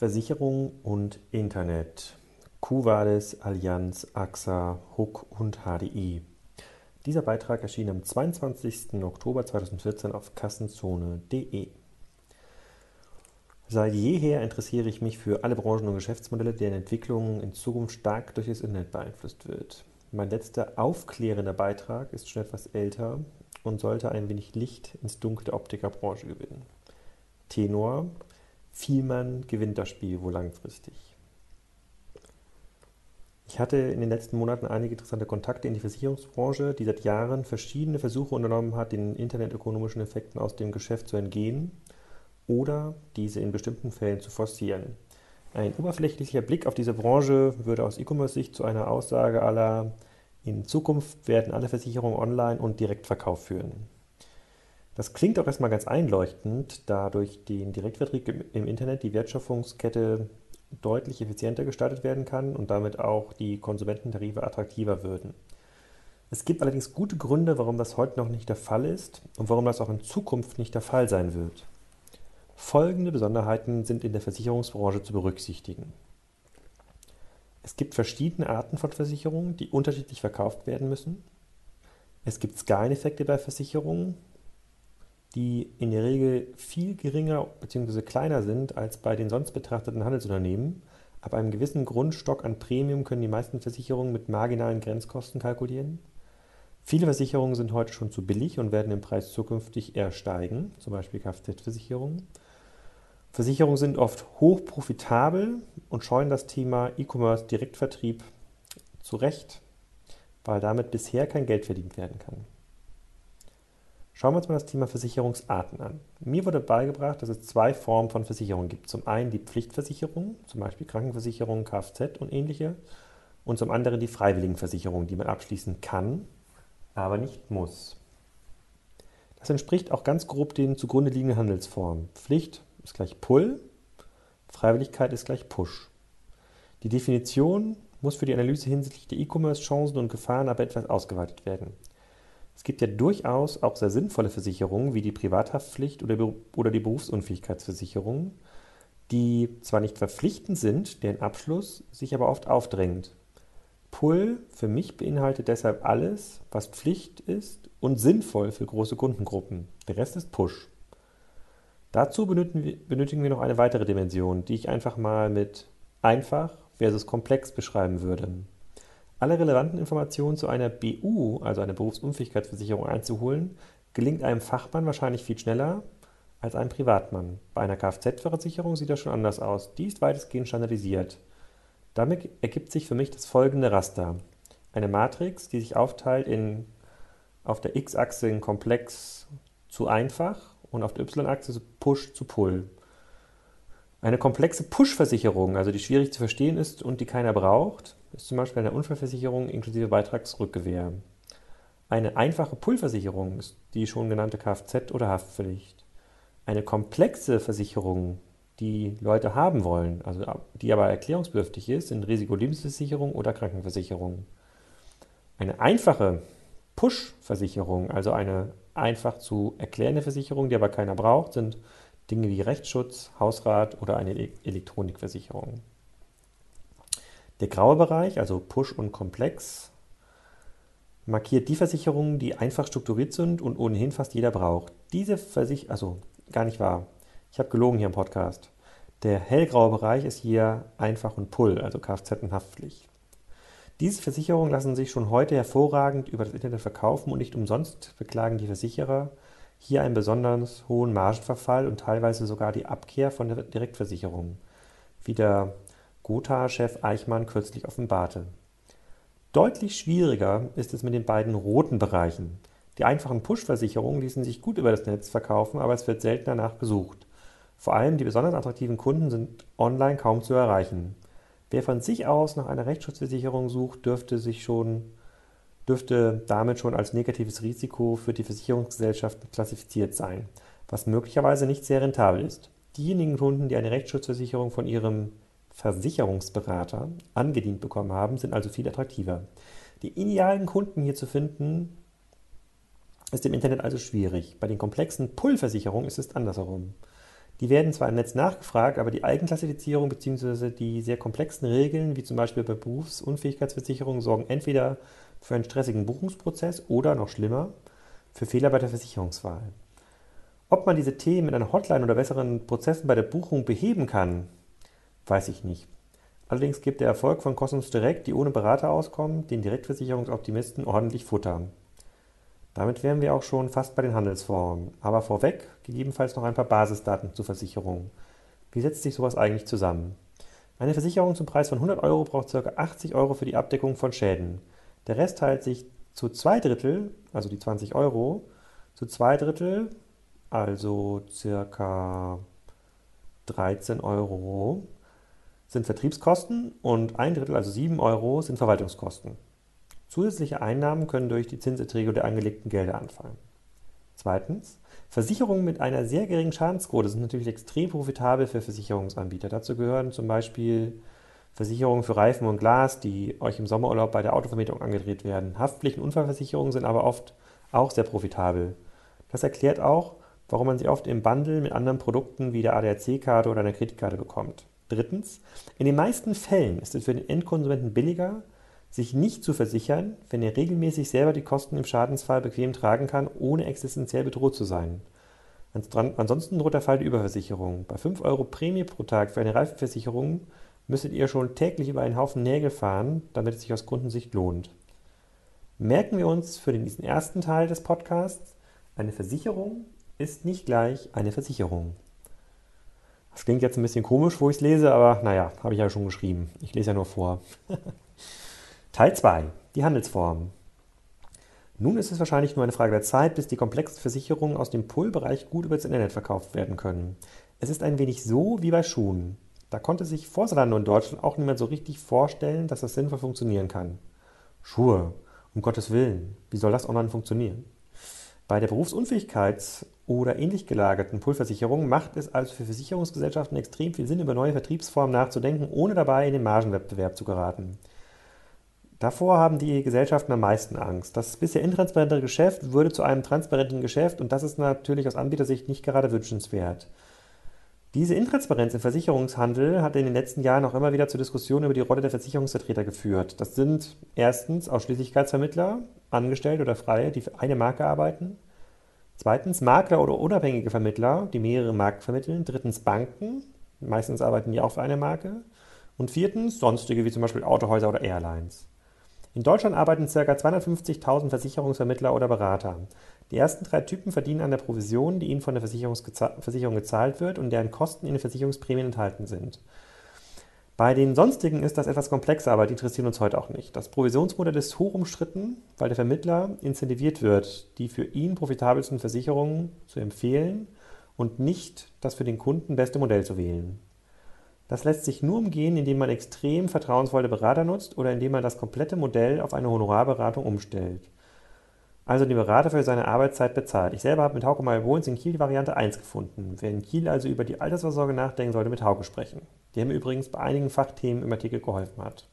Versicherung und Internet. Cuvades, Allianz, AXA, Hook und HDI. Dieser Beitrag erschien am 22. Oktober 2014 auf kassenzone.de. Seit jeher interessiere ich mich für alle Branchen und Geschäftsmodelle, deren Entwicklung in Zukunft stark durch das Internet beeinflusst wird. Mein letzter aufklärender Beitrag ist schon etwas älter und sollte ein wenig Licht ins Dunkel der Optikerbranche gewinnen. Tenor Vielmann gewinnt das Spiel wohl langfristig. Ich hatte in den letzten Monaten einige interessante Kontakte in die Versicherungsbranche, die seit Jahren verschiedene Versuche unternommen hat, den internetökonomischen Effekten aus dem Geschäft zu entgehen oder diese in bestimmten Fällen zu forcieren. Ein oberflächlicher Blick auf diese Branche würde aus E-Commerce-Sicht zu einer Aussage aller in Zukunft werden alle Versicherungen online und Direktverkauf führen. Das klingt auch erstmal ganz einleuchtend, da durch den Direktvertrieb im Internet die Wertschöpfungskette deutlich effizienter gestaltet werden kann und damit auch die Konsumententarife attraktiver würden. Es gibt allerdings gute Gründe, warum das heute noch nicht der Fall ist und warum das auch in Zukunft nicht der Fall sein wird. Folgende Besonderheiten sind in der Versicherungsbranche zu berücksichtigen. Es gibt verschiedene Arten von Versicherungen, die unterschiedlich verkauft werden müssen. Es gibt Skaleneffekte bei Versicherungen, die in der Regel viel geringer bzw. kleiner sind als bei den sonst betrachteten Handelsunternehmen. Ab einem gewissen Grundstock an Premium können die meisten Versicherungen mit marginalen Grenzkosten kalkulieren. Viele Versicherungen sind heute schon zu billig und werden im Preis zukünftig eher steigen, zum Beispiel Kfz-Versicherungen. Versicherungen sind oft hoch profitabel und scheuen das Thema E-Commerce Direktvertrieb zurecht, weil damit bisher kein Geld verdient werden kann. Schauen wir uns mal das Thema Versicherungsarten an. Mir wurde beigebracht, dass es zwei Formen von Versicherungen gibt. Zum einen die Pflichtversicherung, zum Beispiel Krankenversicherung, Kfz und ähnliche. Und zum anderen die Freiwilligenversicherung, die man abschließen kann, aber nicht muss. Das entspricht auch ganz grob den zugrunde liegenden Handelsformen. Pflicht ist gleich Pull, Freiwilligkeit ist gleich Push. Die Definition muss für die Analyse hinsichtlich der E-Commerce-Chancen und Gefahren aber etwas ausgeweitet werden. Es gibt ja durchaus auch sehr sinnvolle Versicherungen wie die Privathaftpflicht oder, oder die Berufsunfähigkeitsversicherung, die zwar nicht verpflichtend sind, deren Abschluss sich aber oft aufdrängt. Pull für mich beinhaltet deshalb alles, was Pflicht ist und sinnvoll für große Kundengruppen. Der Rest ist Push. Dazu benötigen wir noch eine weitere Dimension, die ich einfach mal mit einfach versus komplex beschreiben würde. Alle relevanten Informationen zu einer BU, also einer Berufsunfähigkeitsversicherung, einzuholen, gelingt einem Fachmann wahrscheinlich viel schneller als einem Privatmann. Bei einer Kfz-Versicherung sieht das schon anders aus. Die ist weitestgehend standardisiert. Damit ergibt sich für mich das folgende Raster. Eine Matrix, die sich aufteilt in auf der x-Achse in komplex zu einfach und auf der y-Achse Push zu Pull. Eine komplexe Push-Versicherung, also die schwierig zu verstehen ist und die keiner braucht, ist zum Beispiel eine Unfallversicherung inklusive Beitragsrückgewähr. Eine einfache Pull-Versicherung ist die schon genannte Kfz- oder Haftpflicht. Eine komplexe Versicherung, die Leute haben wollen, also die aber erklärungsbedürftig ist, sind Risikolebensversicherung oder Krankenversicherung. Eine einfache Push-Versicherung, also eine einfach zu erklärende Versicherung, die aber keiner braucht, sind Dinge wie Rechtsschutz, Hausrat oder eine Elektronikversicherung. Der graue Bereich, also Push und Komplex, markiert die Versicherungen, die einfach strukturiert sind und ohnehin fast jeder braucht. Diese Versicherung, also gar nicht wahr. Ich habe gelogen hier im Podcast. Der hellgraue Bereich ist hier einfach und Pull, also Kfz und Haftpflicht. Diese Versicherungen lassen sich schon heute hervorragend über das Internet verkaufen und nicht umsonst beklagen die Versicherer hier einen besonders hohen Margenverfall und teilweise sogar die Abkehr von der Direktversicherung, wie der Gotha-Chef Eichmann kürzlich offenbarte. Deutlich schwieriger ist es mit den beiden roten Bereichen. Die einfachen Push-Versicherungen ließen sich gut über das Netz verkaufen, aber es wird seltener nachgesucht. Vor allem die besonders attraktiven Kunden sind online kaum zu erreichen. Wer von sich aus nach einer Rechtsschutzversicherung sucht, dürfte sich schon dürfte damit schon als negatives Risiko für die Versicherungsgesellschaften klassifiziert sein, was möglicherweise nicht sehr rentabel ist. Diejenigen Kunden, die eine Rechtsschutzversicherung von ihrem Versicherungsberater angedient bekommen haben, sind also viel attraktiver. Die idealen Kunden hier zu finden, ist im Internet also schwierig. Bei den komplexen Pull-Versicherungen ist es andersherum. Die werden zwar im Netz nachgefragt, aber die Eigenklassifizierung bzw. die sehr komplexen Regeln, wie zum Beispiel bei Berufsunfähigkeitsversicherungen, sorgen entweder für einen stressigen Buchungsprozess oder, noch schlimmer, für Fehler bei der Versicherungswahl. Ob man diese Themen mit einer Hotline oder besseren Prozessen bei der Buchung beheben kann, weiß ich nicht. Allerdings gibt der Erfolg von Cosmos Direct, die ohne Berater auskommen, den Direktversicherungsoptimisten ordentlich Futter. Damit wären wir auch schon fast bei den Handelsformen. Aber vorweg gegebenenfalls noch ein paar Basisdaten zur Versicherung. Wie setzt sich sowas eigentlich zusammen? Eine Versicherung zum Preis von 100 Euro braucht ca. 80 Euro für die Abdeckung von Schäden. Der Rest teilt sich zu zwei Drittel, also die 20 Euro, zu zwei Drittel, also ca. 13 Euro, sind Vertriebskosten und ein Drittel, also 7 Euro, sind Verwaltungskosten. Zusätzliche Einnahmen können durch die Zinserträge der angelegten Gelder anfallen. Zweitens, Versicherungen mit einer sehr geringen Schadensquote sind natürlich extrem profitabel für Versicherungsanbieter. Dazu gehören zum Beispiel Versicherungen für Reifen und Glas, die euch im Sommerurlaub bei der Autovermietung angedreht werden. Haftpflicht- und Unfallversicherungen sind aber oft auch sehr profitabel. Das erklärt auch, warum man sie oft im Bundle mit anderen Produkten wie der ADAC-Karte oder einer Kreditkarte bekommt. Drittens, in den meisten Fällen ist es für den Endkonsumenten billiger, sich nicht zu versichern, wenn er regelmäßig selber die Kosten im Schadensfall bequem tragen kann, ohne existenziell bedroht zu sein. Ansonsten droht der Fall der Überversicherung. Bei 5 Euro Prämie pro Tag für eine Reifenversicherung müsstet ihr schon täglich über einen Haufen Nägel fahren, damit es sich aus Kundensicht lohnt. Merken wir uns für diesen ersten Teil des Podcasts, eine Versicherung ist nicht gleich eine Versicherung. Das klingt jetzt ein bisschen komisch, wo ich es lese, aber naja, habe ich ja schon geschrieben. Ich lese ja nur vor. Teil 2. Die Handelsformen. Nun ist es wahrscheinlich nur eine Frage der Zeit, bis die komplexen Versicherungen aus dem Pull-Bereich gut über das Internet verkauft werden können. Es ist ein wenig so wie bei Schuhen. Da konnte sich vor Salando in Deutschland auch niemand so richtig vorstellen, dass das sinnvoll funktionieren kann. Schuhe, um Gottes Willen, wie soll das online funktionieren? Bei der Berufsunfähigkeits- oder ähnlich gelagerten Pull-Versicherung macht es also für Versicherungsgesellschaften extrem viel Sinn, über neue Vertriebsformen nachzudenken, ohne dabei in den Margenwettbewerb zu geraten. Davor haben die Gesellschaften am meisten Angst. Das bisher intransparente Geschäft würde zu einem transparenten Geschäft und das ist natürlich aus Anbietersicht nicht gerade wünschenswert. Diese Intransparenz im Versicherungshandel hat in den letzten Jahren auch immer wieder zur Diskussion über die Rolle der Versicherungsvertreter geführt. Das sind erstens Ausschließlichkeitsvermittler, Angestellte oder Freie, die für eine Marke arbeiten. Zweitens Makler oder unabhängige Vermittler, die mehrere Marken vermitteln. Drittens Banken, meistens arbeiten die auch für eine Marke. Und viertens sonstige, wie zum Beispiel Autohäuser oder Airlines. In Deutschland arbeiten ca. 250.000 Versicherungsvermittler oder Berater. Die ersten drei Typen verdienen an der Provision, die ihnen von der Versicherung gezahlt wird und deren Kosten in den Versicherungsprämien enthalten sind. Bei den sonstigen ist das etwas komplexer, aber die interessieren uns heute auch nicht. Das Provisionsmodell ist hoch umstritten, weil der Vermittler incentiviert wird, die für ihn profitabelsten Versicherungen zu empfehlen und nicht das für den Kunden beste Modell zu wählen. Das lässt sich nur umgehen, indem man extrem vertrauensvolle Berater nutzt oder indem man das komplette Modell auf eine Honorarberatung umstellt. Also den Berater für seine Arbeitszeit bezahlt. Ich selber habe mit Hauke Meyer Wohns in Kiel die Variante 1 gefunden. Wer in Kiel also über die Altersvorsorge nachdenken sollte, mit Hauke sprechen. Der mir übrigens bei einigen Fachthemen im Artikel geholfen hat.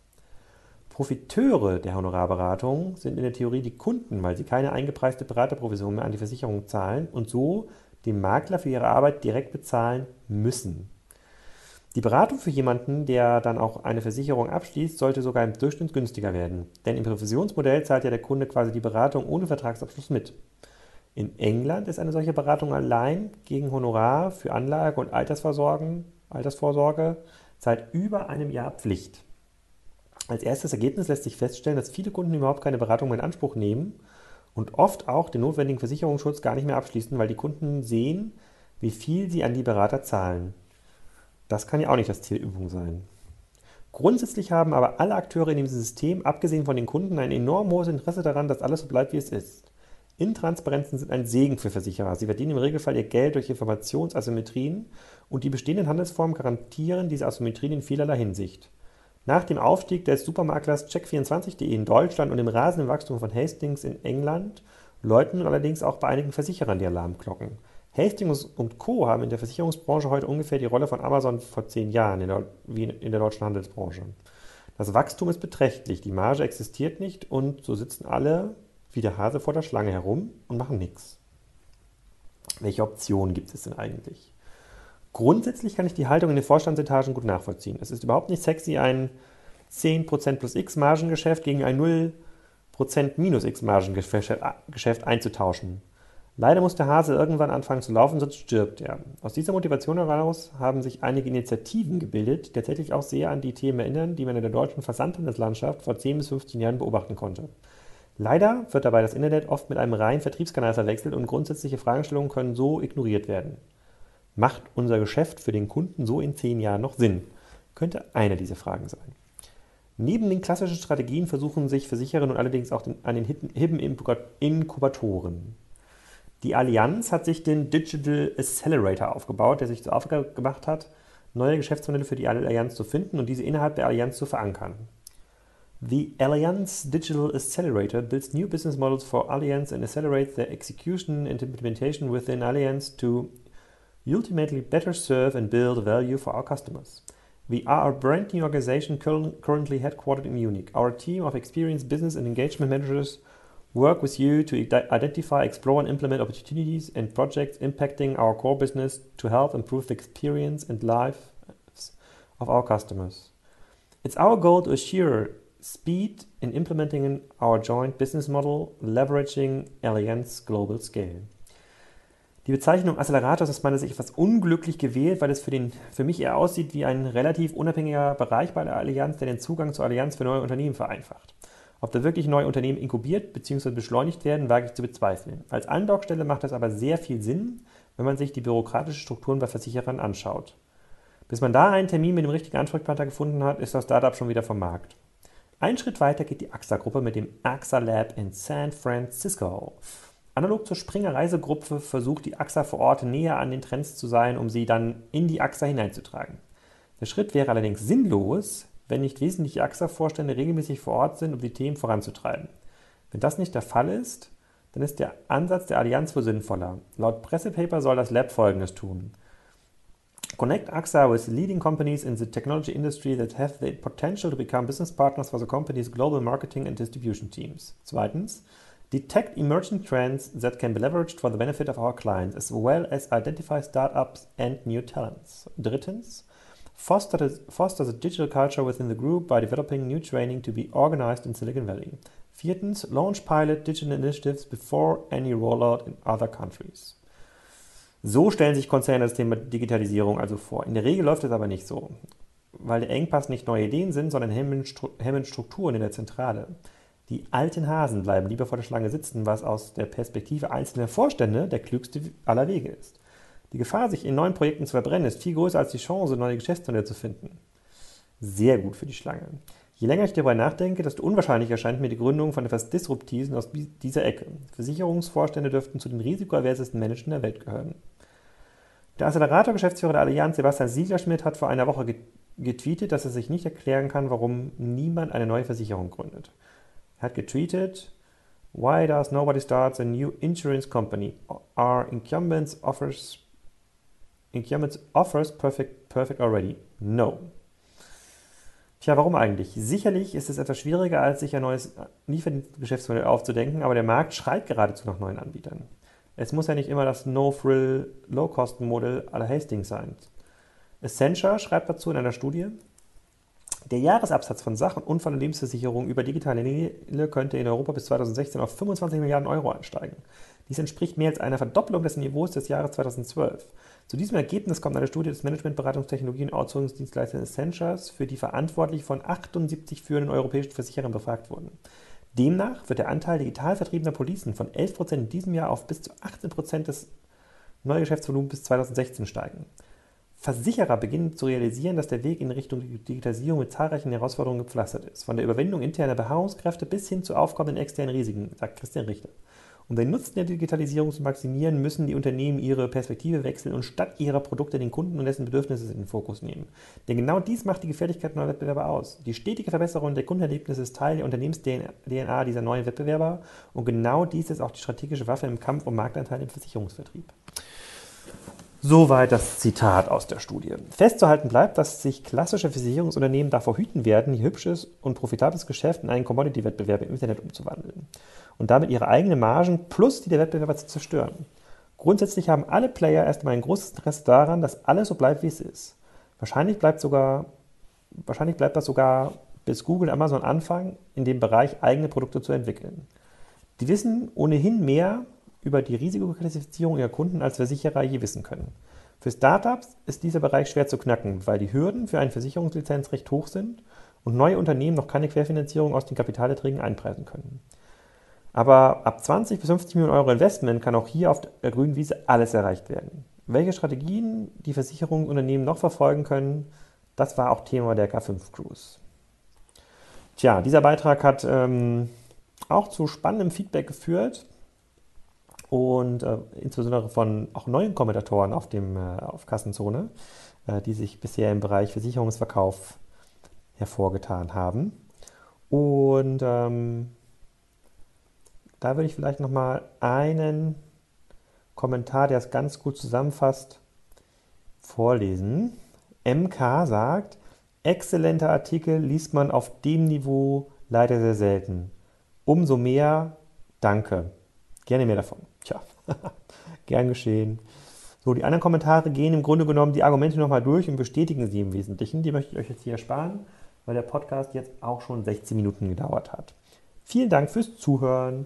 Profiteure der Honorarberatung sind in der Theorie die Kunden, weil sie keine eingepreiste Beraterprovision mehr an die Versicherung zahlen und so den Makler für ihre Arbeit direkt bezahlen müssen. Die Beratung für jemanden, der dann auch eine Versicherung abschließt, sollte sogar im Durchschnitt günstiger werden. Denn im Provisionsmodell zahlt ja der Kunde quasi die Beratung ohne Vertragsabschluss mit. In England ist eine solche Beratung allein gegen Honorar für Anlage und Altersvorsorge seit über einem Jahr Pflicht. Als erstes Ergebnis lässt sich feststellen, dass viele Kunden überhaupt keine Beratung mehr in Anspruch nehmen und oft auch den notwendigen Versicherungsschutz gar nicht mehr abschließen, weil die Kunden sehen, wie viel sie an die Berater zahlen. Das kann ja auch nicht das Ziel der Übung sein. Grundsätzlich haben aber alle Akteure in diesem System, abgesehen von den Kunden, ein enorm hohes Interesse daran, dass alles so bleibt, wie es ist. Intransparenzen sind ein Segen für Versicherer. Sie verdienen im Regelfall ihr Geld durch Informationsasymmetrien und die bestehenden Handelsformen garantieren diese Asymmetrien in vielerlei Hinsicht. Nach dem Aufstieg des Supermaklers Check24.de in Deutschland und dem rasenden Wachstum von Hastings in England läuten allerdings auch bei einigen Versicherern die Alarmglocken. Hastings und Co. haben in der Versicherungsbranche heute ungefähr die Rolle von Amazon vor zehn Jahren in der, wie in der deutschen Handelsbranche. Das Wachstum ist beträchtlich, die Marge existiert nicht und so sitzen alle wie der Hase vor der Schlange herum und machen nichts. Welche Optionen gibt es denn eigentlich? Grundsätzlich kann ich die Haltung in den Vorstandsetagen gut nachvollziehen. Es ist überhaupt nicht sexy, ein 10% plus X Margengeschäft gegen ein 0% minus X Margengeschäft einzutauschen. Leider muss der Hase irgendwann anfangen zu laufen, sonst stirbt er. Aus dieser Motivation heraus haben sich einige Initiativen gebildet, die tatsächlich auch sehr an die Themen erinnern, die man in der deutschen Versandhandelslandschaft vor 10 bis 15 Jahren beobachten konnte. Leider wird dabei das Internet oft mit einem reinen Vertriebskanal verwechselt und grundsätzliche Fragestellungen können so ignoriert werden. Macht unser Geschäft für den Kunden so in 10 Jahren noch Sinn? Könnte eine dieser Fragen sein. Neben den klassischen Strategien versuchen sich Versicherer nun allerdings auch an den Hidden Inkubatoren. Die Allianz hat sich den Digital Accelerator aufgebaut, der sich zur Aufgabe gemacht hat, neue Geschäftsmodelle für die Allianz zu finden und diese innerhalb der Allianz zu verankern. The Allianz Digital Accelerator builds new business models for Allianz and accelerates their execution and implementation within Allianz to ultimately better serve and build value for our customers. We are a brand new organization currently headquartered in Munich. Our team of experienced business and engagement managers work with you to identify, explore, and implement opportunities and projects impacting our core business to help improve the experience and lives of our customers. It's our goal to assure speed in implementing our joint business model, leveraging Allianz Global Scale. Die Bezeichnung Accelerator ist aus meiner Sicht etwas unglücklich gewählt, weil es für, den, für mich eher aussieht wie ein relativ unabhängiger Bereich bei der Allianz, der den Zugang zur Allianz für neue Unternehmen vereinfacht. Ob da wirklich neue Unternehmen inkubiert bzw. beschleunigt werden, wage ich zu bezweifeln. Als Andockstelle macht das aber sehr viel Sinn, wenn man sich die bürokratischen Strukturen bei Versicherern anschaut. Bis man da einen Termin mit dem richtigen Ansprechpartner gefunden hat, ist das Startup schon wieder vom Markt. Ein Schritt weiter geht die AXA-Gruppe mit dem AXA Lab in San Francisco. Analog zur Springer Reisegruppe versucht die AXA vor Ort näher an den Trends zu sein, um sie dann in die AXA hineinzutragen. Der Schritt wäre allerdings sinnlos, wenn nicht wesentliche AXA-Vorstände regelmäßig vor Ort sind, um die Themen voranzutreiben. Wenn das nicht der Fall ist, dann ist der Ansatz der Allianz wohl sinnvoller. Laut Pressepaper soll das Lab Folgendes tun. Connect AXA with leading companies in the technology industry that have the potential to become business partners for the company's global marketing and distribution teams. Zweitens, detect emerging trends that can be leveraged for the benefit of our clients, as well as identify startups and new talents. Drittens, Foster the, foster the digital culture within the group by developing new training to be organized in Silicon Valley. Viertens, launch pilot digital initiatives before any rollout in other countries. So stellen sich Konzerne das Thema Digitalisierung also vor. In der Regel läuft es aber nicht so, weil der Engpass nicht neue Ideen sind, sondern hemmende Strukturen in der Zentrale. Die alten Hasen bleiben lieber vor der Schlange sitzen, was aus der Perspektive einzelner Vorstände der klügste aller Wege ist. Die Gefahr, sich in neuen Projekten zu verbrennen, ist viel größer als die Chance, neue Geschäftsmodelle zu finden. Sehr gut für die Schlange. Je länger ich darüber nachdenke, desto unwahrscheinlicher erscheint mir die Gründung von etwas Disruptiven aus dieser Ecke. Versicherungsvorstände dürften zu den risikoaversesten Menschen der Welt gehören. Der Accelerator-Geschäftsführer der Allianz, Sebastian Siegerschmidt, hat vor einer Woche getweetet, dass er sich nicht erklären kann, warum niemand eine neue Versicherung gründet. Er hat getweetet, Why does nobody start a new insurance company? Are incumbents offers Incumbents offers perfect, perfect already? No. Tja, warum eigentlich? Sicherlich ist es etwas schwieriger, als sich ein neues Liefergeschäftsmodell aufzudenken, aber der Markt schreit geradezu nach neuen Anbietern. Es muss ja nicht immer das No-Frill, Low-Kosten-Modell aller Hastings sein. Essentia schreibt dazu in einer Studie, der Jahresabsatz von Sach- und Unfall- und Lebensversicherungen über digitale Kanäle könnte in Europa bis 2016 auf 25 Milliarden Euro ansteigen. Dies entspricht mehr als einer Verdopplung des Niveaus des Jahres 2012. Zu diesem Ergebnis kommt eine Studie des Managementberatungstechnologie- und Outsourcungsdienstleisters Essentials, für die verantwortlich von 78 führenden europäischen Versicherern befragt wurden. Demnach wird der Anteil digital vertriebener Policen von 11% in diesem Jahr auf bis zu 18% des Neugeschäftsvolumens bis 2016 steigen. Versicherer beginnen zu realisieren, dass der Weg in Richtung Digitalisierung mit zahlreichen Herausforderungen gepflastert ist. Von der Überwindung interner Beharrungskräfte bis hin zu aufkommenden externen Risiken, sagt Christian Richter. Um den Nutzen der Digitalisierung zu maximieren, müssen die Unternehmen ihre Perspektive wechseln und statt ihrer Produkte den Kunden und dessen Bedürfnisse in den Fokus nehmen. Denn genau dies macht die Gefährlichkeit neuer Wettbewerber aus. Die stetige Verbesserung der Kundenerlebnisse ist Teil der Unternehmens-DNA dieser neuen Wettbewerber und genau dies ist auch die strategische Waffe im Kampf um Marktanteile im Versicherungsvertrieb. Soweit das Zitat aus der Studie. Festzuhalten bleibt, dass sich klassische Versicherungsunternehmen davor hüten werden, ihr hübsches und profitables Geschäft in einen Commodity-Wettbewerb im Internet umzuwandeln und damit ihre eigenen Margen plus die der Wettbewerber zu zerstören. Grundsätzlich haben alle Player erstmal ein großes Interesse daran, dass alles so bleibt, wie es ist. Wahrscheinlich bleibt, sogar, wahrscheinlich bleibt das sogar, bis Google und Amazon anfangen, in dem Bereich eigene Produkte zu entwickeln. Die wissen ohnehin mehr über die Risikoklassifizierung ihrer Kunden, als Versicherer je wissen können. Für Startups ist dieser Bereich schwer zu knacken, weil die Hürden für eine Versicherungslizenz recht hoch sind und neue Unternehmen noch keine Querfinanzierung aus den Kapitalerträgen einpreisen können. Aber ab 20 bis 50 Millionen Euro Investment kann auch hier auf der grünen Wiese alles erreicht werden. Welche Strategien die Versicherungsunternehmen noch verfolgen können, das war auch Thema der K5 Cruise. Tja, dieser Beitrag hat ähm, auch zu spannendem Feedback geführt und äh, insbesondere von auch neuen Kommentatoren auf, dem, äh, auf Kassenzone, äh, die sich bisher im Bereich Versicherungsverkauf hervorgetan haben. Und ähm, da würde ich vielleicht nochmal einen Kommentar, der es ganz gut zusammenfasst, vorlesen. MK sagt, exzellenter Artikel liest man auf dem Niveau leider sehr selten. Umso mehr danke. Gerne mehr davon. Tja, gern geschehen. So, die anderen Kommentare gehen im Grunde genommen die Argumente nochmal durch und bestätigen sie im Wesentlichen. Die möchte ich euch jetzt hier ersparen, weil der Podcast jetzt auch schon 16 Minuten gedauert hat. Vielen Dank fürs Zuhören.